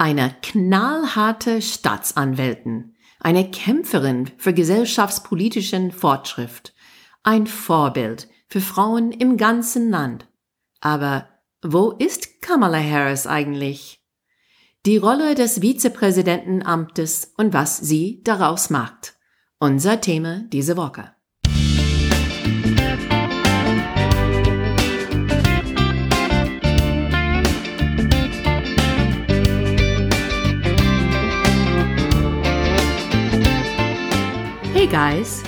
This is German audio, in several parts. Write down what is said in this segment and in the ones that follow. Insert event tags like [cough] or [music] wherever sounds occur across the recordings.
Eine knallharte Staatsanwältin, eine Kämpferin für gesellschaftspolitischen Fortschritt, ein Vorbild für Frauen im ganzen Land. Aber wo ist Kamala Harris eigentlich? Die Rolle des Vizepräsidentenamtes und was sie daraus macht. Unser Thema diese Woche. Hey guys,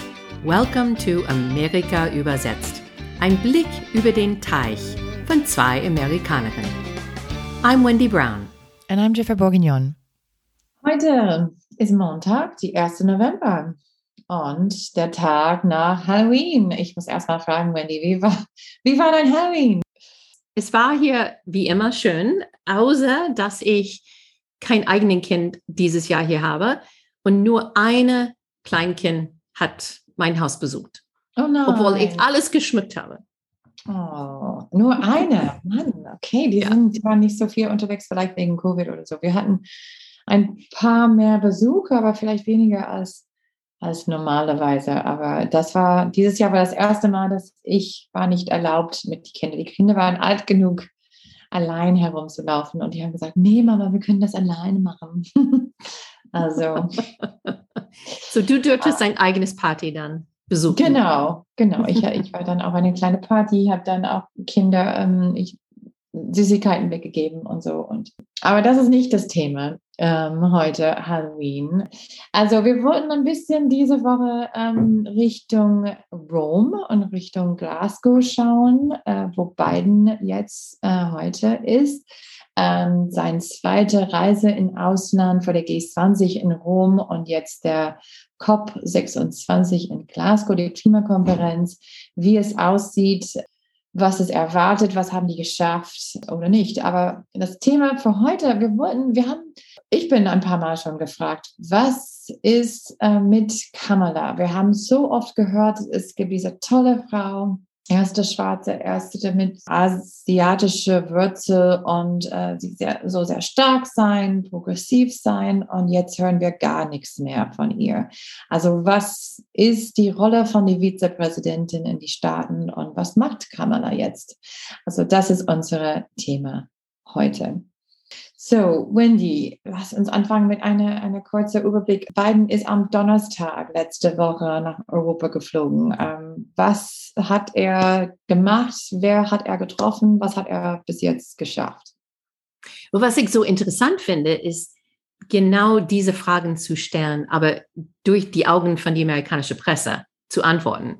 welcome to Amerika übersetzt. Ein Blick über den Teich von zwei Amerikanerinnen. I'm Wendy Brown. And I'm Jennifer Bourguignon. Heute ist Montag, die 1. November und der Tag nach Halloween. Ich muss erst mal fragen, Wendy, wie war, wie war dein Halloween? Es war hier wie immer schön, außer dass ich kein eigenes Kind dieses Jahr hier habe und nur eine Kleinkind hat mein Haus besucht. Oh nein. Obwohl ich alles geschmückt habe. Oh, nur eine. Mann, okay, die, Ja. sind, die waren nicht so viel unterwegs, vielleicht wegen Covid oder so. Wir hatten ein paar mehr Besucher, aber vielleicht weniger als, als normalerweise. Aber das war, dieses Jahr war das erste Mal, dass ich war nicht erlaubt mit den Kindern. Die Kinder waren alt genug, allein herumzulaufen. Und die haben gesagt, nee, Mama, wir können das alleine machen. [laughs] also, [laughs] So, du dürftest dein eigenes Party dann besuchen. Genau, genau. Ich, [laughs] ich war dann auch eine kleine Party, habe dann auch Kinder ähm, ich, Süßigkeiten weggegeben und so. Und aber das ist nicht das Thema ähm, heute Halloween. Also wir wollten ein bisschen diese Woche ähm, Richtung Rom und Richtung Glasgow schauen, äh, wo Biden jetzt äh, heute ist. Ähm, seine zweite Reise in Ausland vor der G20 in Rom und jetzt der COP26 in Glasgow, die Klimakonferenz, wie es aussieht, was es erwartet, was haben die geschafft oder nicht. Aber das Thema für heute, wir wollten, wir haben, ich bin ein paar Mal schon gefragt, was ist äh, mit Kamala? Wir haben so oft gehört, es gibt diese tolle Frau, erste Schwarze, erste mit asiatische Wurzel und äh, sie sehr, so sehr stark sein, progressiv sein und jetzt hören wir gar nichts mehr von ihr. Also was ist die Rolle von der Vizepräsidentin in die Staaten und was macht Kamala jetzt? Also das ist unser Thema heute. So, Wendy, lass uns anfangen mit einer eine kurzen Überblick. Biden ist am Donnerstag letzte Woche nach Europa geflogen. Ähm, was hat er gemacht? Wer hat er getroffen? Was hat er bis jetzt geschafft? Was ich so interessant finde, ist genau diese Fragen zu stellen, aber durch die Augen von der amerikanischen Presse zu antworten.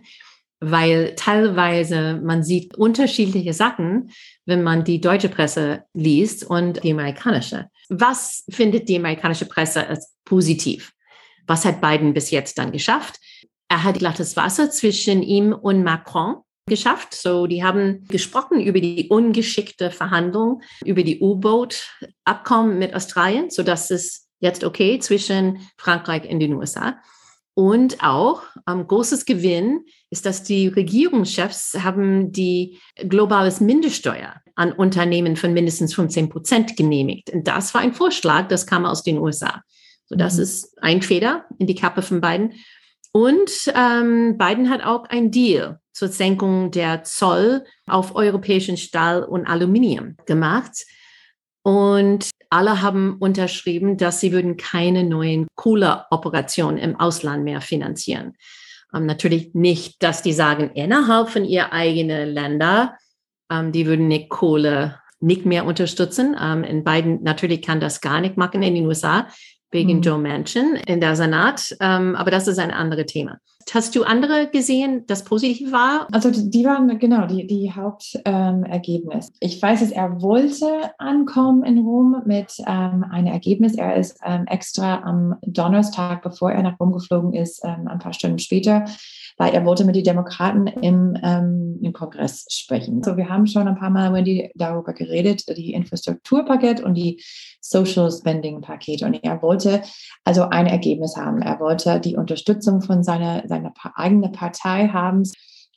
Weil teilweise man sieht unterschiedliche Sachen, wenn man die deutsche Presse liest und die amerikanische. Was findet die amerikanische Presse als positiv? Was hat Biden bis jetzt dann geschafft? Er hat glattes Wasser zwischen ihm und Macron geschafft. So, die haben gesprochen über die ungeschickte Verhandlung über die U-Boot-Abkommen mit Australien, so dass es jetzt okay zwischen Frankreich und den USA. Und auch ähm, großes Gewinn ist, dass die Regierungschefs haben die globales Mindeststeuer an Unternehmen von mindestens 15 Prozent genehmigt. Und das war ein Vorschlag, das kam aus den USA. So, das Mhm. ist ein Feder in die Kappe von Biden. Und ähm, Biden hat auch ein Deal zur Senkung der Zoll auf europäischen Stahl und Aluminium gemacht. Und alle haben unterschrieben, dass sie würden keine neuen Kohleoperationen im Ausland mehr finanzieren. Ähm, natürlich nicht, dass die sagen, innerhalb von ihr eigenen Länder, ähm, die würden nicht Kohle nicht mehr unterstützen. Ähm, in beiden natürlich kann das gar nicht machen in den USA wegen Mhm. Joe Manchin in der Senat. Ähm, aber das ist ein anderes Thema. Hast du andere gesehen, das positiv war? Also die waren genau die, die Hauptergebnis. Ähm, ich weiß, dass er wollte ankommen in Rom mit ähm, einem Ergebnis. Er ist ähm, extra am Donnerstag, bevor er nach Rom geflogen ist, ähm, ein paar Stunden später, weil er wollte mit den Demokraten im, ähm, im Kongress sprechen. So, wir haben schon ein paar Mal Wendy, darüber geredet, die Infrastrukturpaket und die Social Spending Paket. Und er wollte also ein Ergebnis haben. Er wollte die Unterstützung von seiner, seiner pa eigenen Partei haben.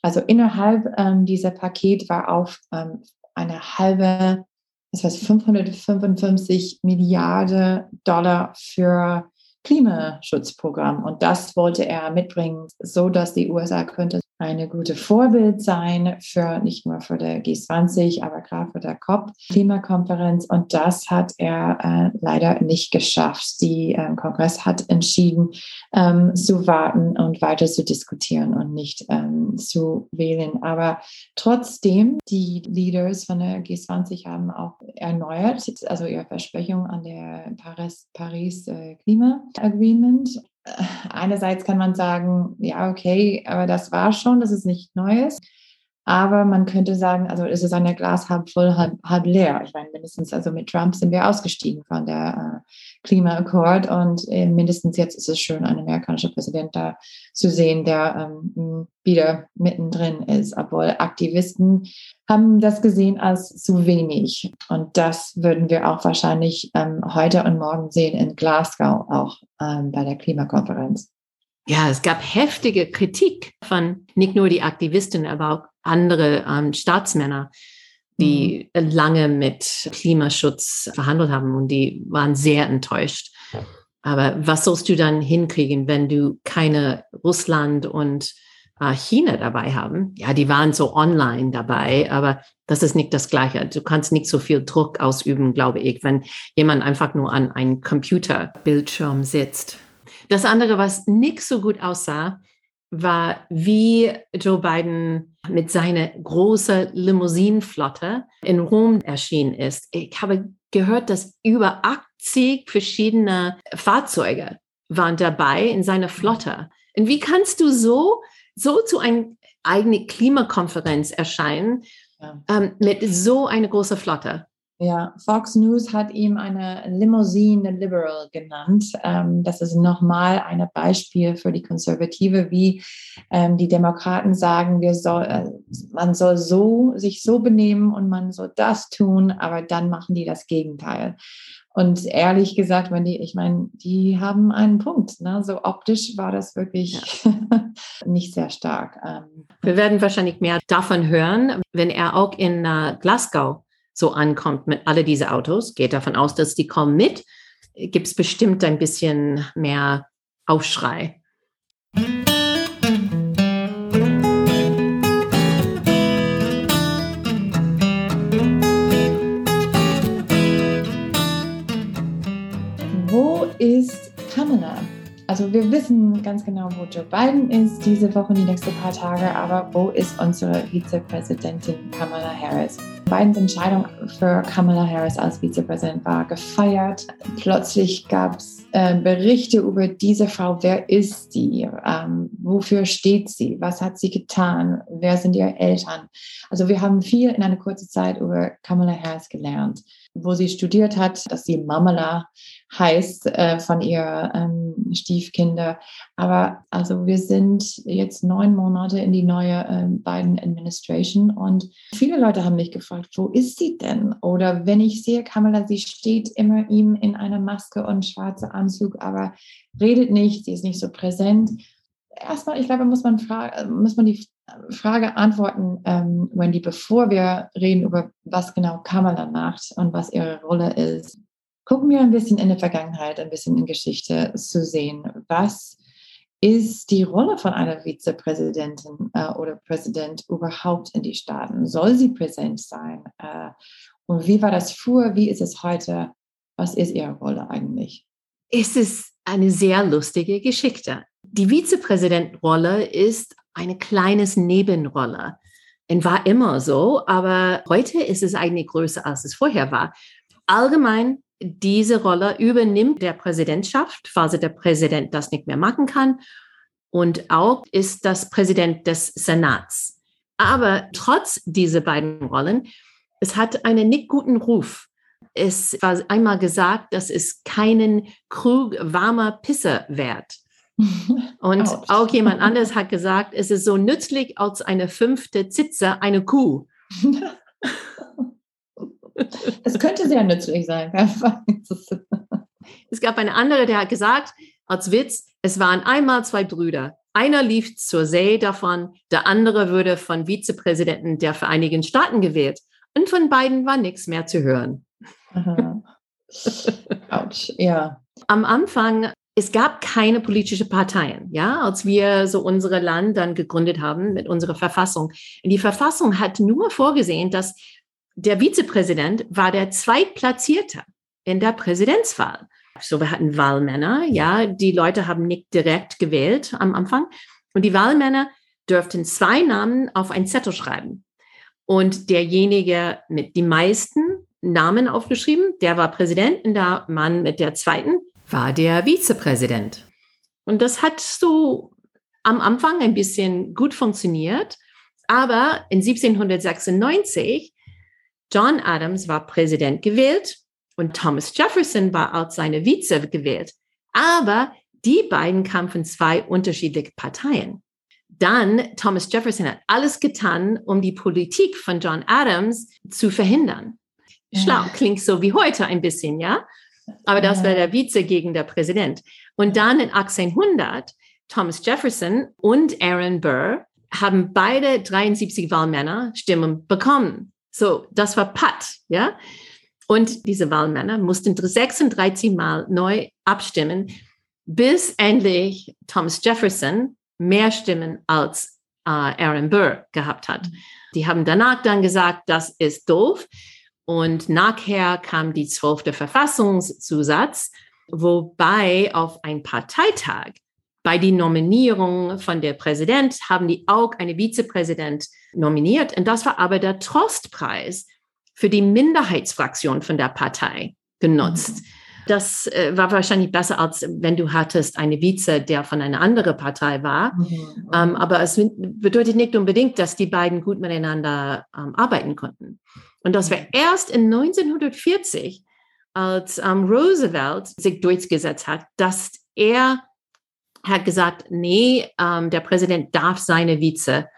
Also innerhalb ähm, dieser Paket war auf ähm, eine halbe das heißt 555 Milliarden Dollar für Klimaschutzprogramm. Und das wollte er mitbringen, so dass die USA könnte eine gute Vorbild sein für nicht nur für der G20, aber gerade für der COP-Klimakonferenz. Und das hat er äh, leider nicht geschafft. Die äh, Kongress hat entschieden, ähm, zu warten und weiter zu diskutieren und nicht ähm, zu wählen. Aber trotzdem, die Leaders von der G20 haben auch erneuert, also ihre Versprechung an der Paris, Paris äh, Klima Agreement einerseits kann man sagen, ja, okay, aber das war schon, das ist nicht Neues. Aber man könnte sagen, also ist es an der Glas halb voll, halb, halb leer. Ich meine, mindestens also mit Trump sind wir ausgestiegen von der äh, Klimaakkord und äh, mindestens jetzt ist es schön, einen amerikanischen Präsident da zu sehen, der ähm, wieder mittendrin ist, obwohl Aktivisten haben das gesehen als zu wenig. Und das würden wir auch wahrscheinlich ähm, heute und morgen sehen in Glasgow auch ähm, bei der Klimakonferenz. Ja, es gab heftige Kritik von nicht nur die Aktivisten, aber auch andere ähm, Staatsmänner, die mhm. lange mit Klimaschutz verhandelt haben und die waren sehr enttäuscht. Aber was sollst du dann hinkriegen, wenn du keine Russland und äh, China dabei haben? Ja, die waren so online dabei, aber das ist nicht das Gleiche. Du kannst nicht so viel Druck ausüben, glaube ich, wenn jemand einfach nur an einem Computerbildschirm sitzt. Das andere, was nicht so gut aussah, war, wie Joe Biden mit seiner großen Limousinenflotte in Rom erschienen ist. Ich habe gehört, dass über 80 verschiedene Fahrzeuge waren dabei in seiner Flotte. Und wie kannst du so, so zu einer eigenen Klimakonferenz erscheinen ja. ähm, mit so einer großen Flotte? Ja, Fox News hat ihm eine Limousine Liberal genannt. Ähm, das ist nochmal ein Beispiel für die Konservative, wie ähm, die Demokraten sagen, wir soll, äh, man soll so, sich so benehmen und man soll das tun, aber dann machen die das Gegenteil. Und ehrlich gesagt, wenn die, ich meine, die haben einen Punkt. Ne? So optisch war das wirklich ja. [laughs] nicht sehr stark. Ähm, wir werden wahrscheinlich mehr davon hören, wenn er auch in uh, Glasgow so ankommt mit alle diese Autos, geht davon aus, dass die kommen mit, gibt es bestimmt ein bisschen mehr Aufschrei. Wo ist Kamala? Also wir wissen ganz genau, wo Joe Biden ist diese Woche, die nächsten paar Tage, aber wo ist unsere Vizepräsidentin Kamala Harris? Bidens Entscheidung für Kamala Harris als Vizepräsident war gefeiert. Plötzlich gab es äh, Berichte über diese Frau. Wer ist sie? Ähm, wofür steht sie? Was hat sie getan? Wer sind ihre Eltern? Also wir haben viel in einer kurzen Zeit über Kamala Harris gelernt wo sie studiert hat, dass sie Mamala heißt äh, von ihr ähm, Stiefkinder. Aber also wir sind jetzt neun Monate in die neue äh, Biden Administration und viele Leute haben mich gefragt, wo ist sie denn? Oder wenn ich sehe Kamala, sie steht immer ihm in einer Maske und schwarzer Anzug, aber redet nicht, sie ist nicht so präsent. Erstmal, ich glaube, muss man, muss man die Frage antworten, ähm, Wendy, bevor wir reden über was genau Kamala macht und was ihre Rolle ist. Gucken wir ein bisschen in die Vergangenheit, ein bisschen in Geschichte zu sehen. Was ist die Rolle von einer Vizepräsidentin äh, oder Präsident überhaupt in die Staaten? Soll sie präsent sein? Äh, und wie war das früher? Wie ist es heute? Was ist ihre Rolle eigentlich? Es ist eine sehr lustige Geschichte. Die Vizepräsidentenrolle ist eine kleines Nebenrolle. Und war immer so, aber heute ist es eigentlich größer, als es vorher war. Allgemein, diese Rolle übernimmt der Präsidentschaft, falls der Präsident das nicht mehr machen kann. Und auch ist das Präsident des Senats. Aber trotz dieser beiden Rollen, es hat einen nicht guten Ruf. Es war einmal gesagt, dass es keinen Krug warmer Pisse wert. [laughs] Und Ouch. auch jemand [laughs] anderes hat gesagt, es ist so nützlich als eine fünfte Zitze, eine Kuh. Es könnte sehr nützlich sein. es gab eine andere, der hat gesagt, als Witz, es waren einmal zwei Brüder. Einer lief zur See davon, der andere würde von Vizepräsidenten der Vereinigten Staaten gewählt. Und von beiden war nichts mehr zu hören. [laughs] Autsch, ja. Am Anfang, es gab keine politischen Parteien, ja, als wir so unsere Land dann gegründet haben mit unserer Verfassung. Die Verfassung hat nur vorgesehen, dass der Vizepräsident war der Zweitplatzierte in der Präsidentswahl. So, wir hatten Wahlmänner, ja, die Leute haben nicht direkt gewählt am Anfang. Und die Wahlmänner dürften zwei Namen auf einen Zettel schreiben. Und derjenige mit den meisten Namen aufgeschrieben, der war Präsident und der Mann mit der zweiten war der Vizepräsident. Und das hat so am Anfang ein bisschen gut funktioniert. Aber in 1796, John Adams war Präsident gewählt und Thomas Jefferson war als seine Vize gewählt. Aber die beiden kamen von zwei unterschiedlichen Parteien. Dann Thomas Jefferson hat alles getan, um die Politik von John Adams zu verhindern. Schlau, klingt so wie heute ein bisschen, ja? Aber das war der Vize gegen der Präsident. Und dann in 1800, Thomas Jefferson und Aaron Burr haben beide 73 Wahlmänner Stimmen bekommen. So, das war Pat, ja? Und diese Wahlmänner mussten 36 Mal neu abstimmen, bis endlich Thomas Jefferson mehr Stimmen als äh, Aaron Burr gehabt hat. Die haben danach dann gesagt, das ist doof. Und nachher kam die zwölfte Verfassungszusatz, wobei auf ein Parteitag bei der Nominierung von der Präsident haben die auch eine Vizepräsident nominiert. Und das war aber der Trostpreis für die Minderheitsfraktion von der Partei genutzt. Mhm. Das äh, war wahrscheinlich besser, als wenn du hattest eine Vize, der von einer anderen Partei war. Mhm. Ähm, aber es bedeutet nicht unbedingt, dass die beiden gut miteinander ähm, arbeiten konnten. Und das war erst in 1940, als ähm, Roosevelt sich durchgesetzt hat, dass er hat gesagt, nee, ähm, der Präsident darf seine Vize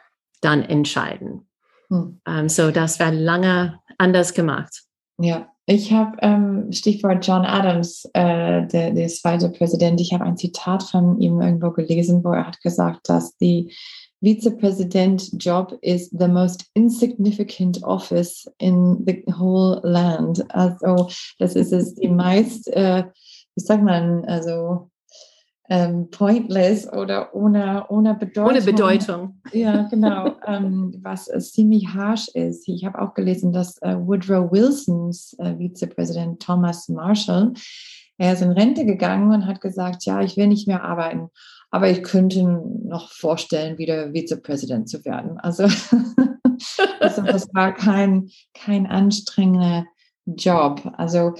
dann entscheiden. Hm. Ähm, so, das war lange anders gemacht. Ja, ich habe ähm, Stichwort John Adams, äh, der, der zweite Präsident. Ich habe ein Zitat von ihm irgendwo gelesen, wo er hat gesagt, dass die Vizepräsident-Job is the most insignificant office in the whole land. Also das ist es die meist, äh, wie sagt man, also ähm, pointless oder ohne, ohne Bedeutung. Ohne Bedeutung. Ja, genau. [laughs] ähm, was äh, ziemlich harsh ist. Ich habe auch gelesen, dass äh, Woodrow Wilsons äh, Vizepräsident Thomas Marshall, er ist in Rente gegangen und hat gesagt, ja, ich will nicht mehr arbeiten, aber ich könnte noch vorstellen, wieder Vizepräsident zu werden. Also, [laughs] also das war kein, kein anstrengender Job. Also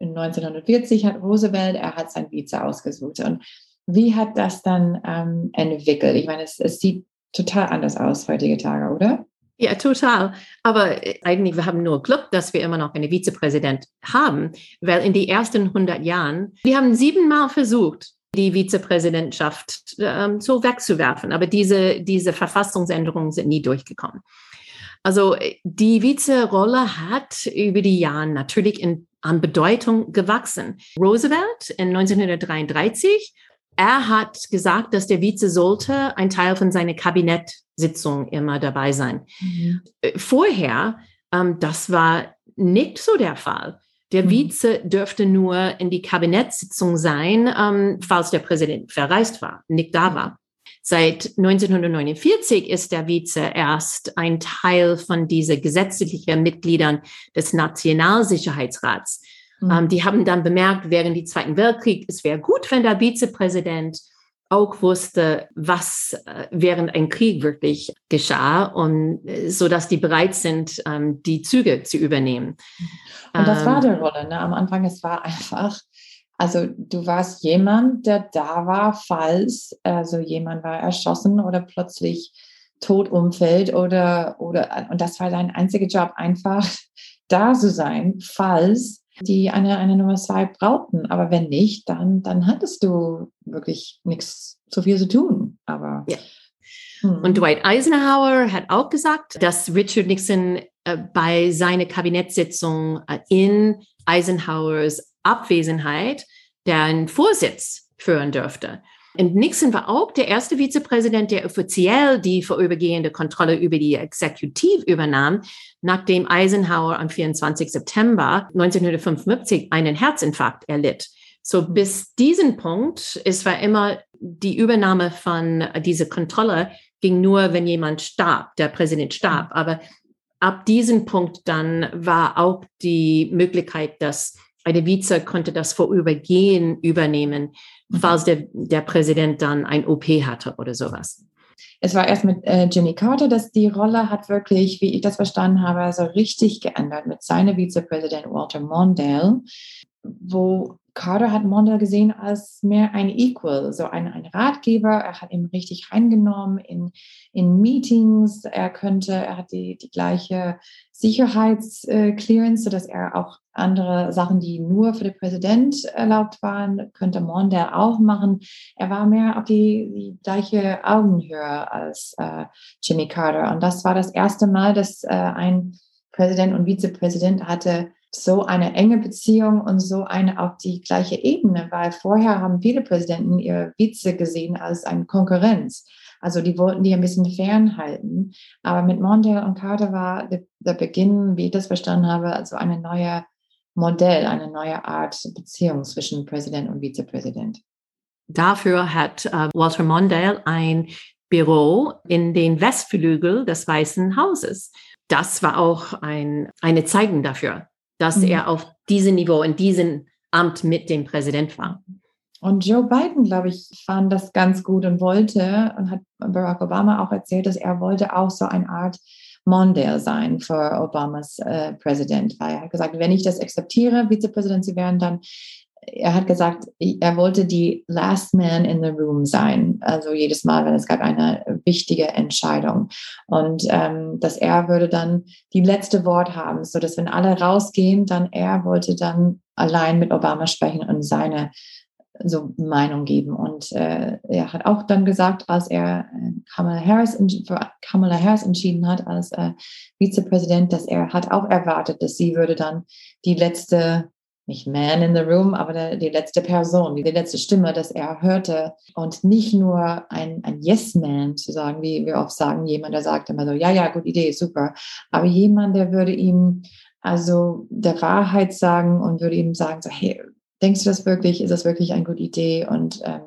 1940 hat Roosevelt, er hat sein Vize ausgesucht. Und wie hat das dann ähm, entwickelt? Ich meine, es, es sieht total anders aus heutige Tage, oder? Ja, total. Aber äh, eigentlich, wir haben nur Glück, dass wir immer noch einen Vizepräsident haben, weil in den ersten 100 Jahren, wir haben siebenmal versucht, die Vizepräsidentschaft ähm, so wegzuwerfen. Aber diese, diese Verfassungsänderungen sind nie durchgekommen. Also die Vizerolle hat über die Jahre natürlich in, an Bedeutung gewachsen. Roosevelt in 1933, er hat gesagt, dass der Vize sollte ein Teil von seiner Kabinettsitzung immer dabei sein. Mhm. Vorher, ähm, das war nicht so der Fall. Der mhm. Vize dürfte nur in die Kabinettssitzung sein, ähm, falls der Präsident verreist war, nicht da war. Seit 1949 ist der Vize erst ein Teil von diesen gesetzlichen Mitgliedern des Nationalsicherheitsrats. Mhm. Ähm, die haben dann bemerkt, während des Zweiten Weltkriegs, es wäre gut, wenn der Vizepräsident auch wusste, was äh, während ein Krieg wirklich geschah und äh, so dass die bereit sind, ähm, die Züge zu übernehmen. Und das war ähm, die Rolle. Ne? Am Anfang, es war [laughs] einfach, also du warst jemand, der da war, falls also jemand war erschossen oder plötzlich tot umfällt oder oder und das war dein einziger Job, einfach [laughs] da zu sein, falls die eine, eine Nummer zwei brauchten. Aber wenn nicht, dann, dann hattest du wirklich nichts so viel zu tun. Aber ja. Hm. Und Dwight Eisenhower hat auch gesagt, dass Richard Nixon äh, bei seiner Kabinettssitzung äh, in Eisenhowers Abwesenheit den Vorsitz führen dürfte. Und Nixon war auch der erste Vizepräsident, der offiziell die vorübergehende Kontrolle über die Exekutiv übernahm, nachdem Eisenhower am 24. September 1955 einen Herzinfarkt erlitt. So bis diesen Punkt, es war immer die Übernahme von dieser Kontrolle ging nur, wenn jemand starb, der Präsident starb. Aber ab diesem Punkt dann war auch die Möglichkeit, dass eine Vize konnte das Vorübergehen übernehmen. Falls der, der Präsident dann ein OP hatte oder sowas. Es war erst mit äh, Jimmy Carter, dass die Rolle hat wirklich, wie ich das verstanden habe, so richtig geändert mit seinem Vizepräsident Walter Mondale, wo Carter hat Mondale gesehen als mehr ein Equal, so ein, ein Ratgeber. Er hat ihn richtig reingenommen in, in Meetings. Er könnte, er hat die, die gleiche Sicherheitsclearance, sodass er auch andere Sachen, die nur für den Präsident erlaubt waren, könnte Mondale auch machen. Er war mehr auf die, die gleiche Augenhöhe als äh, Jimmy Carter. Und das war das erste Mal, dass äh, ein Präsident und Vizepräsident hatte so eine enge Beziehung und so eine auf die gleiche Ebene, weil vorher haben viele Präsidenten ihre Vize gesehen als eine Konkurrenz. Also die wollten die ein bisschen fernhalten. Aber mit Mondale und Carter war der, Beginn, wie ich das verstanden habe, also eine neue Modell, eine neue Art Beziehung zwischen Präsident und Vizepräsident. Dafür hat äh, Walter Mondale ein Büro in den Westflügel des Weißen Hauses. Das war auch ein, eine Zeichen dafür, dass mhm. er auf diesem Niveau, in diesem Amt mit dem Präsident war. Und Joe Biden, glaube ich, fand das ganz gut und wollte, und hat Barack Obama auch erzählt, dass er wollte auch so eine Art Mondale sein für Obamas äh, Präsident, weil er hat gesagt, wenn ich das akzeptiere, Vizepräsident zu werden, dann er hat gesagt, er wollte die Last Man in the Room sein. Also jedes Mal, wenn es gab eine wichtige Entscheidung. Und ähm, dass er würde dann die letzte Wort haben, so dass wenn alle rausgehen, dann er wollte dann allein mit Obama sprechen und seine so Meinung geben. Und äh, er hat auch dann gesagt, als er äh, Kamala Harris für Kamala Harris entschieden hat als äh, Vizepräsident, dass er hat auch erwartet, dass sie würde dann die letzte nicht Man in the Room, aber die letzte Person, die, letzte Stimme, dass er hörte. Und nicht nur ein, ein Yes-Man zu sagen, wie wir oft sagen, jemand, der sagt immer so, ja, ja, gute Idee, super, aber jemand, der würde ihm also der Wahrheit sagen und würde ihm sagen, so, hey, denkst du das wirklich, ist das wirklich eine gute Idee? Und ähm,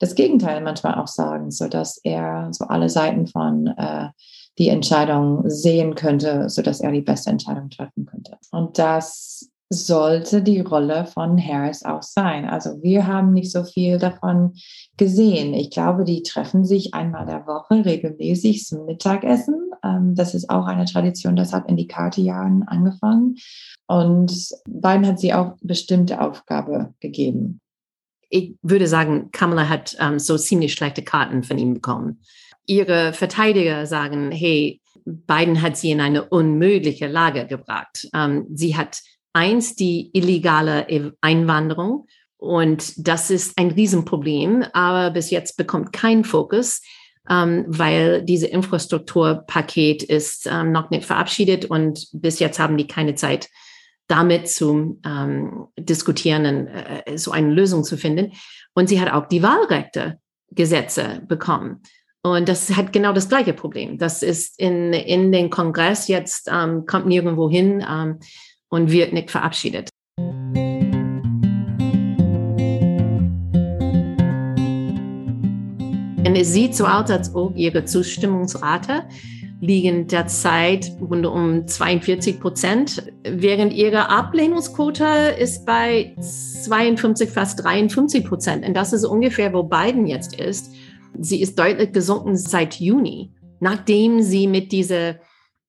das Gegenteil manchmal auch sagen, so dass er so alle Seiten von äh, die Entscheidung sehen könnte, so dass er die beste Entscheidung treffen könnte. Und das sollte die Rolle von Harris auch sein. Also wir haben nicht so viel davon gesehen. Ich glaube, die treffen sich einmal der Woche regelmäßig zum Mittagessen. Ähm, das ist auch eine Tradition, das hat in die Carter-Jahren angefangen. Und Biden hat sie auch bestimmte Aufgabe gegeben. Ich würde sagen, Kamala hat ähm, so ziemlich schlechte Karten von ihm bekommen. Ihre Verteidiger sagen, hey, Biden hat sie in eine unmögliche Lage gebracht. Ähm, sie hat Eins, die illegale Einwanderung. Und das ist ein Riesenproblem, aber bis jetzt bekommt kein Fokus, ähm, weil diese Infrastrukturpaket ist ähm, noch nicht verabschiedet und bis jetzt haben die keine Zeit, damit zu ähm, diskutieren und äh, so eine Lösung zu finden. Und sie hat auch die Wahlrechte Gesetze bekommen. Und das hat genau das gleiche Problem. Das ist in, in den Kongress jetzt, ähm, kommt nirgendwo hin. Ähm, und wird nicht verabschiedet. Und es sieht so aus, als ob ihre Zustimmungsrate liegen derzeit rund um 42 Prozent, während ihre Ablehnungsquote ist bei 52, fast 53 Prozent. Und das ist ungefähr, wo Biden jetzt ist. Sie ist deutlich gesunken seit Juni, nachdem sie mit dieser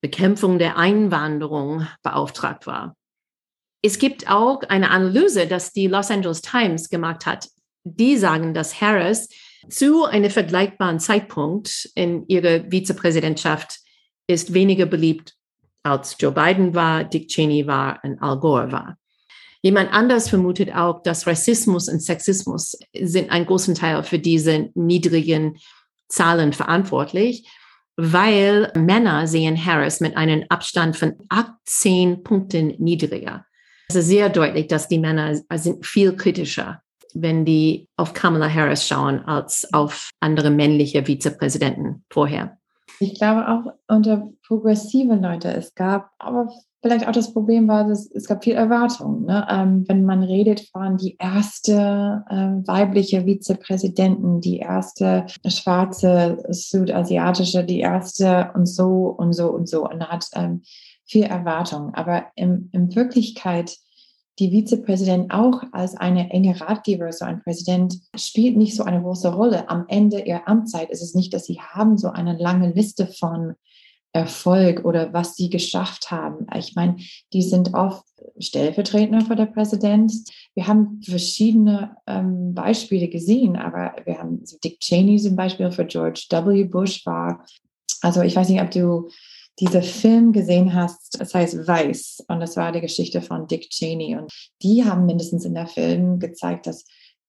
Bekämpfung der Einwanderung beauftragt war. Es gibt auch eine Analyse, dass die Los Angeles Times gemacht hat. Die sagen, dass Harris zu einem vergleichbaren Zeitpunkt in ihrer Vizepräsidentschaft ist weniger beliebt als Joe Biden war, Dick Cheney war und Al Gore war. Jemand anders vermutet auch, dass Rassismus und Sexismus sind einen großen Teil für diese niedrigen Zahlen verantwortlich weil Männer sehen Harris mit einem Abstand von 18 Punkten niedriger. Es ist sehr deutlich, dass die Männer sind viel kritischer wenn die auf Kamala Harris schauen, als auf andere männliche Vizepräsidenten vorher. Ich glaube auch unter progressive Leute, es gab aber vielleicht auch das Problem war, dass es gab viel Erwartung. Ne? Ähm, wenn man redet von die erste äh, weibliche Vizepräsidentin, die erste schwarze südasiatische, die erste und so und so und so und hat ähm, viel Erwartung. Aber in, in Wirklichkeit die Vizepräsident auch als eine enge Ratgeber, so ein Präsident, spielt nicht so eine große Rolle. Am Ende ihrer Amtszeit ist es nicht, dass sie haben so eine lange Liste von Erfolg oder was sie geschafft haben. Ich meine, die sind oft Stellvertreter für der Präsident. Wir haben verschiedene ähm, Beispiele gesehen, aber wir haben Dick Cheney zum Beispiel für George W. Bush war. Also ich weiß nicht, ob du diese Film gesehen hast, das heißt Weiß und das war die Geschichte von Dick Cheney und die haben mindestens in der Film gezeigt, dass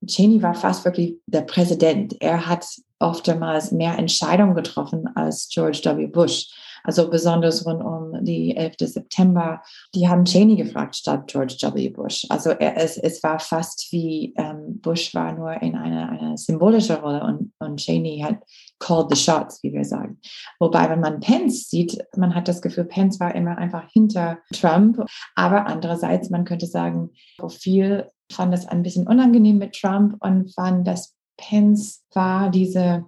Cheney war fast wirklich der Präsident. Er hat oftmals mehr Entscheidungen getroffen als George W. Bush. Also besonders rund um die 11. September. Die haben Cheney gefragt statt George W. Bush. Also er, es, es war fast wie ähm, Bush war nur in einer eine symbolische Rolle und, und Cheney hat called the shots, wie wir sagen. Wobei, wenn man Pence sieht, man hat das Gefühl, Pence war immer einfach hinter Trump. Aber andererseits, man könnte sagen, Profil fand es ein bisschen unangenehm mit Trump und fand, dass Pence war diese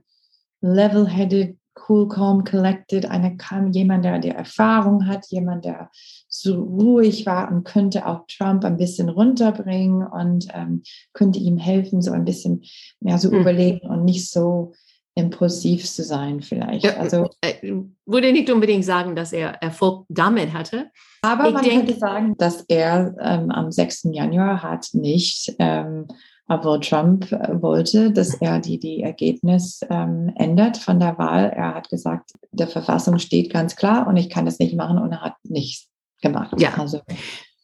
level-headed, cool, calm, collected, eine, jemand, der, der Erfahrung hat, jemand, der so ruhig war und könnte auch Trump ein bisschen runterbringen und ähm, könnte ihm helfen, so ein bisschen mehr so mhm. überlegen und nicht so impulsiv zu sein vielleicht. Ja, also äh, würde nicht unbedingt sagen, dass er Erfolg damit hatte. Aber ich man denke, könnte sagen, dass er ähm, am 6. Januar hat nicht ähm, obwohl Trump äh, wollte, dass er die, die Ergebnis ähm, ändert von der Wahl. Er hat gesagt, der Verfassung steht ganz klar und ich kann das nicht machen und er hat nichts gemacht. Ja. Also,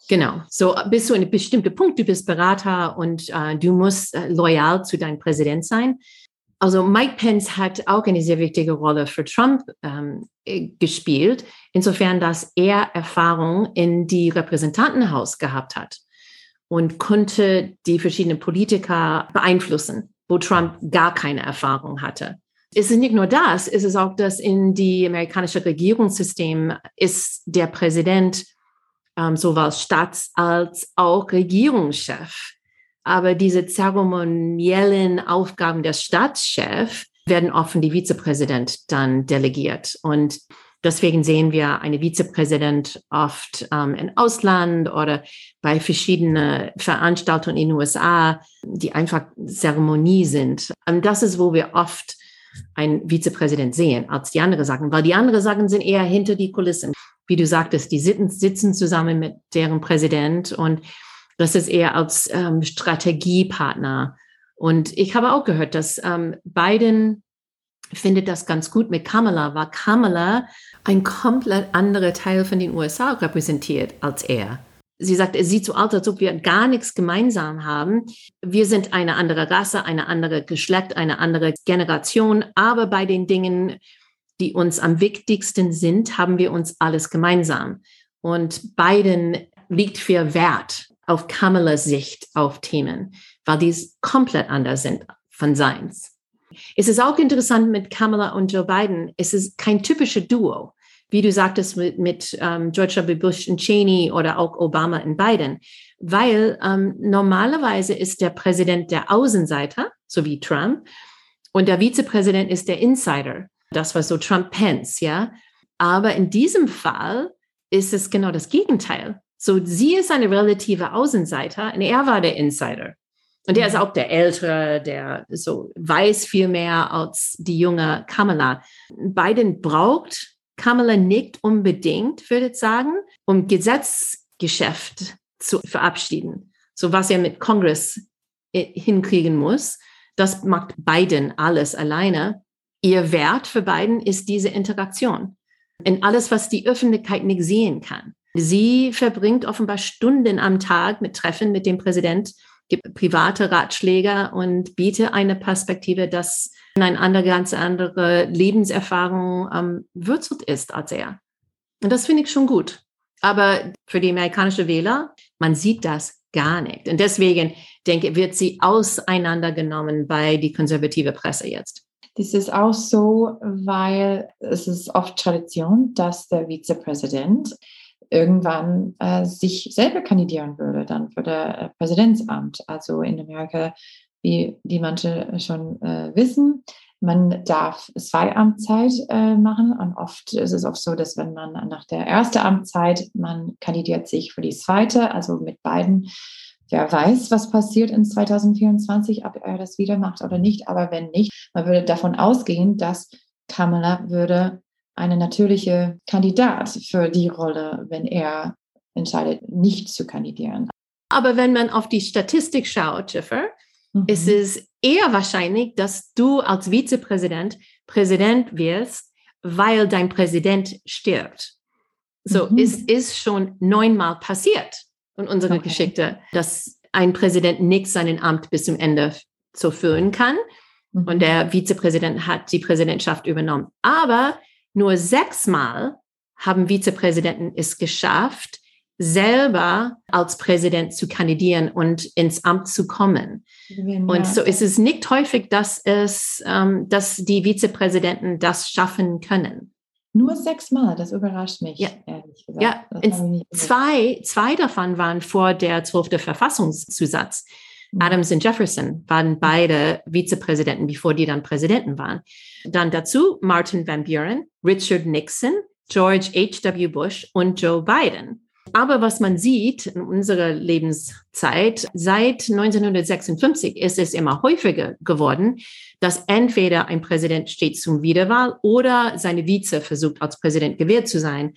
Genau. So bist du an einem bestimmten Punkt, du bist Berater und äh, du musst äh, loyal zu deinem Präsident sein. Also Mike Pence hat auch eine sehr wichtige Rolle für Trump ähm, äh, gespielt, insofern, dass er Erfahrung in die Repräsentantenhaus gehabt hat und konnte die verschiedenen Politiker beeinflussen, wo Trump gar keine Erfahrung hatte. Es ist nicht nur das, es ist auch, dass in die amerikanische Regierungssystem ist der Präsident ähm, sowohl Staats- als auch Regierungschef. Aber diese zeremoniellen Aufgaben des Staatschefs werden oft von die Vizepräsident dann delegiert. Und Deswegen sehen wir eine Vizepräsident oft ähm, im Ausland oder bei verschiedenen Veranstaltungen in den USA, die einfach Zeremonie sind. Und das ist, wo wir oft einen Vizepräsident sehen, als die anderen Sachen, weil die anderen Sachen sind eher hinter die Kulissen. Wie du sagtest, die sitzen, sitzen zusammen mit deren Präsident und das ist eher als ähm, Strategiepartner. Und ich habe auch gehört, dass ähm, Biden findet das ganz gut mit Kamala, weil Kamala ein komplett anderer Teil von den USA repräsentiert als er. Sie sagt, es sieht so aus, als ob wir gar nichts gemeinsam haben. Wir sind eine andere Rasse, eine andere Geschlecht, eine andere Generation. Aber bei den Dingen, die uns am wichtigsten sind, haben wir uns alles gemeinsam. Und Biden liegt viel Wert auf Kamalas Sicht auf Themen, weil die komplett anders sind von seins. Es ist auch interessant mit Kamala und Joe Biden. Es ist kein typisches Duo, wie du sagtest mit, mit ähm, George W. Bush und Cheney oder auch Obama und Biden, weil ähm, normalerweise ist der Präsident der Außenseiter, so wie Trump, und der Vizepräsident ist der Insider. Das war so Trump-Pence, ja. Aber in diesem Fall ist es genau das Gegenteil. So, sie ist eine relative Außenseiter und er war der Insider. Und der ist auch der Ältere, der so weiß viel mehr als die junge Kamala. Biden braucht Kamala nicht unbedingt, würde ich sagen, um Gesetzgeschäft zu verabschieden. So was er mit Kongress äh, hinkriegen muss, das macht Biden alles alleine. Ihr Wert für Biden ist diese Interaktion in alles, was die Öffentlichkeit nicht sehen kann. Sie verbringt offenbar Stunden am Tag mit Treffen mit dem Präsident gibt private Ratschläge und biete eine Perspektive, dass eine andere, ganz andere Lebenserfahrung ähm, würzelt ist als er. Und das finde ich schon gut. Aber für die amerikanische Wähler, man sieht das gar nicht. Und deswegen denke ich, wird sie auseinandergenommen bei die konservative Presse jetzt. Das ist auch so, weil es ist oft Tradition, dass der Vizepräsident irgendwann äh, sich selber kandidieren würde, dann für das äh, Präsidentsamt. Also in Amerika, wie die manche schon äh, wissen, man darf zwei Amtszeit äh, machen und oft ist es auch so, dass wenn man nach der ersten Amtszeit, man kandidiert sich für die zweite, also mit beiden. Wer weiß, was passiert in 2024, ob er das wieder macht oder nicht. Aber wenn nicht, man würde davon ausgehen, dass Kamala würde eine natürliche Kandidat für die Rolle, wenn er entscheidet, nicht zu kandidieren. Aber wenn man auf die Statistik schaut, Jiffer, mhm. ist es eher wahrscheinlich, dass du als Vizepräsident Präsident wirst, weil dein Präsident stirbt. So, mhm. es ist schon neunmal passiert in unserer okay. Geschichte, dass ein Präsident nicht seinen Amt bis zum Ende so führen kann. Mhm. Und der Vizepräsident hat die Präsidentschaft übernommen. Aber nur sechsmal haben Vizepräsidenten es geschafft, selber als Präsident zu kandidieren und ins Amt zu kommen. Ja. Und so ist es nicht häufig, dass es, ähm, dass die Vizepräsidenten das schaffen können. Nur sechsmal, das überrascht mich, ja. ehrlich gesagt. Ja, zwei, zwei davon waren vor der 12. Verfassungszusatz. Mhm. Adams und Jefferson waren beide Vizepräsidenten, bevor die dann Präsidenten waren. Dann dazu Martin Van Buren, Richard Nixon, George H.W. Bush und Joe Biden. Aber was man sieht in unserer Lebenszeit, seit 1956 ist es immer häufiger geworden, dass entweder ein Präsident steht zum Wiederwahl oder seine Vize versucht, als Präsident gewählt zu sein.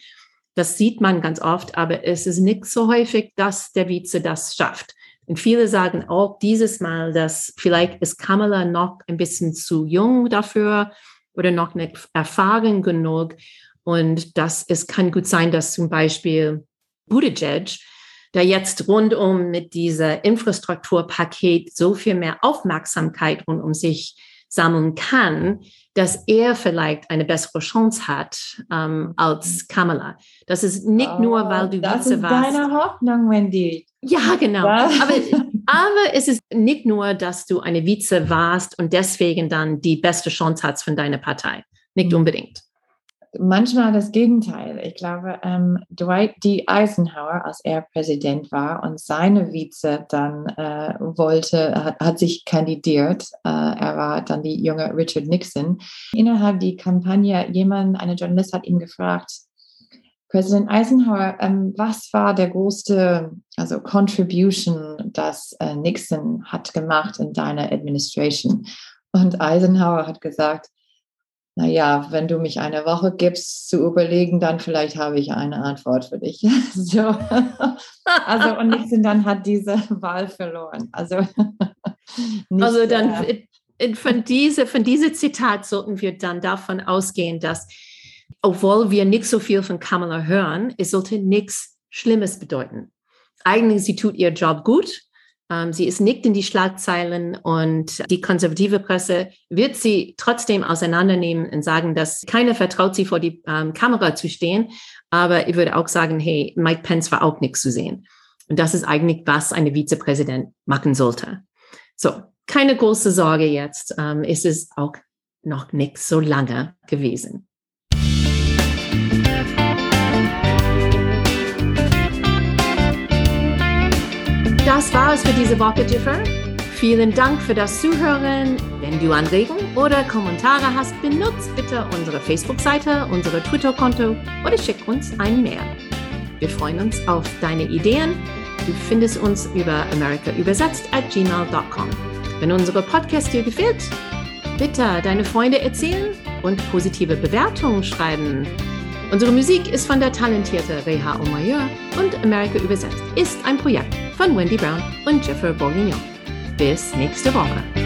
Das sieht man ganz oft, aber es ist nicht so häufig, dass der Vize das schafft. Und viele sagen auch dieses Mal, dass vielleicht ist Kamala noch ein bisschen zu jung dafür oder noch nicht erfahren genug. Und das es kann gut sein, dass zum Beispiel Buttigieg, der jetzt rundum mit dieser Infrastrukturpaket so viel mehr Aufmerksamkeit rund um sich sammeln kann, dass er vielleicht eine bessere Chance hat ähm, als Kamala. Das ist nicht oh, nur, weil du das ist warst. deine Hoffnung, Wendy. Ja, genau. Aber, aber es ist nicht nur, dass du eine Vize warst und deswegen dann die beste Chance hast von deiner Partei. Nicht mhm. unbedingt manchmal das Gegenteil. Ich glaube, ähm, Dwight D. Eisenhower, als er Präsident war und seine Vize dann äh, wollte, hat, hat, sich kandidiert. Äh, er war dann die junge Richard Nixon. Innerhalb der Kampagne, jemand, eine Journalist hat ihn gefragt, Präsident Eisenhower, ähm, was war der größte also Contribution, das äh, Nixon hat gemacht in deiner Administration? Und Eisenhower hat gesagt, naja, wenn du mich eine Woche gibst zu überlegen, dann vielleicht habe ich eine Antwort für dich. [laughs] so. Also und Nixon dann hat diese [laughs] Wahl verloren. Also, [laughs] nicht, also dann äh, von diese, von diesem Zitat sollten wir dann davon ausgehen, dass obwohl wir nicht so viel von Kamala hören, es sollte nichts Schlimmes bedeuten. Eigentlich, sie tut ihr Job gut sie ist nicht in die Schlagzeilen und die konservative Presse wird sie trotzdem auseinandernehmen und sagen, dass keiner vertraut, sie vor die ähm, Kamera zu stehen. Aber ich würde auch sagen, hey, Mike Pence war auch nichts zu sehen. Und das ist eigentlich, was eine Vizepräsident machen sollte. So, keine große Sorge jetzt. Ähm, ist es auch noch nicht so lange gewesen. Das war es für diese Woche, Jiffer. Vielen Dank für das Zuhören. Wenn du Anregungen oder Kommentare hast, benutzt bitte unsere Facebook-Seite, unsere Twitter-Konto oder schick uns ein Mail. Wir freuen uns auf deine Ideen. Du findest uns über americaübersetzt at gmail.com. Wenn unsere Podcast dir gefällt, bitte deine Freunde erzählen und positive Bewertungen schreiben. Unsere Musik ist von der talentierten Reha Omayor und America übersetzt ist ein Projekt von Wendy Brown und Jeffrey Bourguignon. Bis nächste Woche.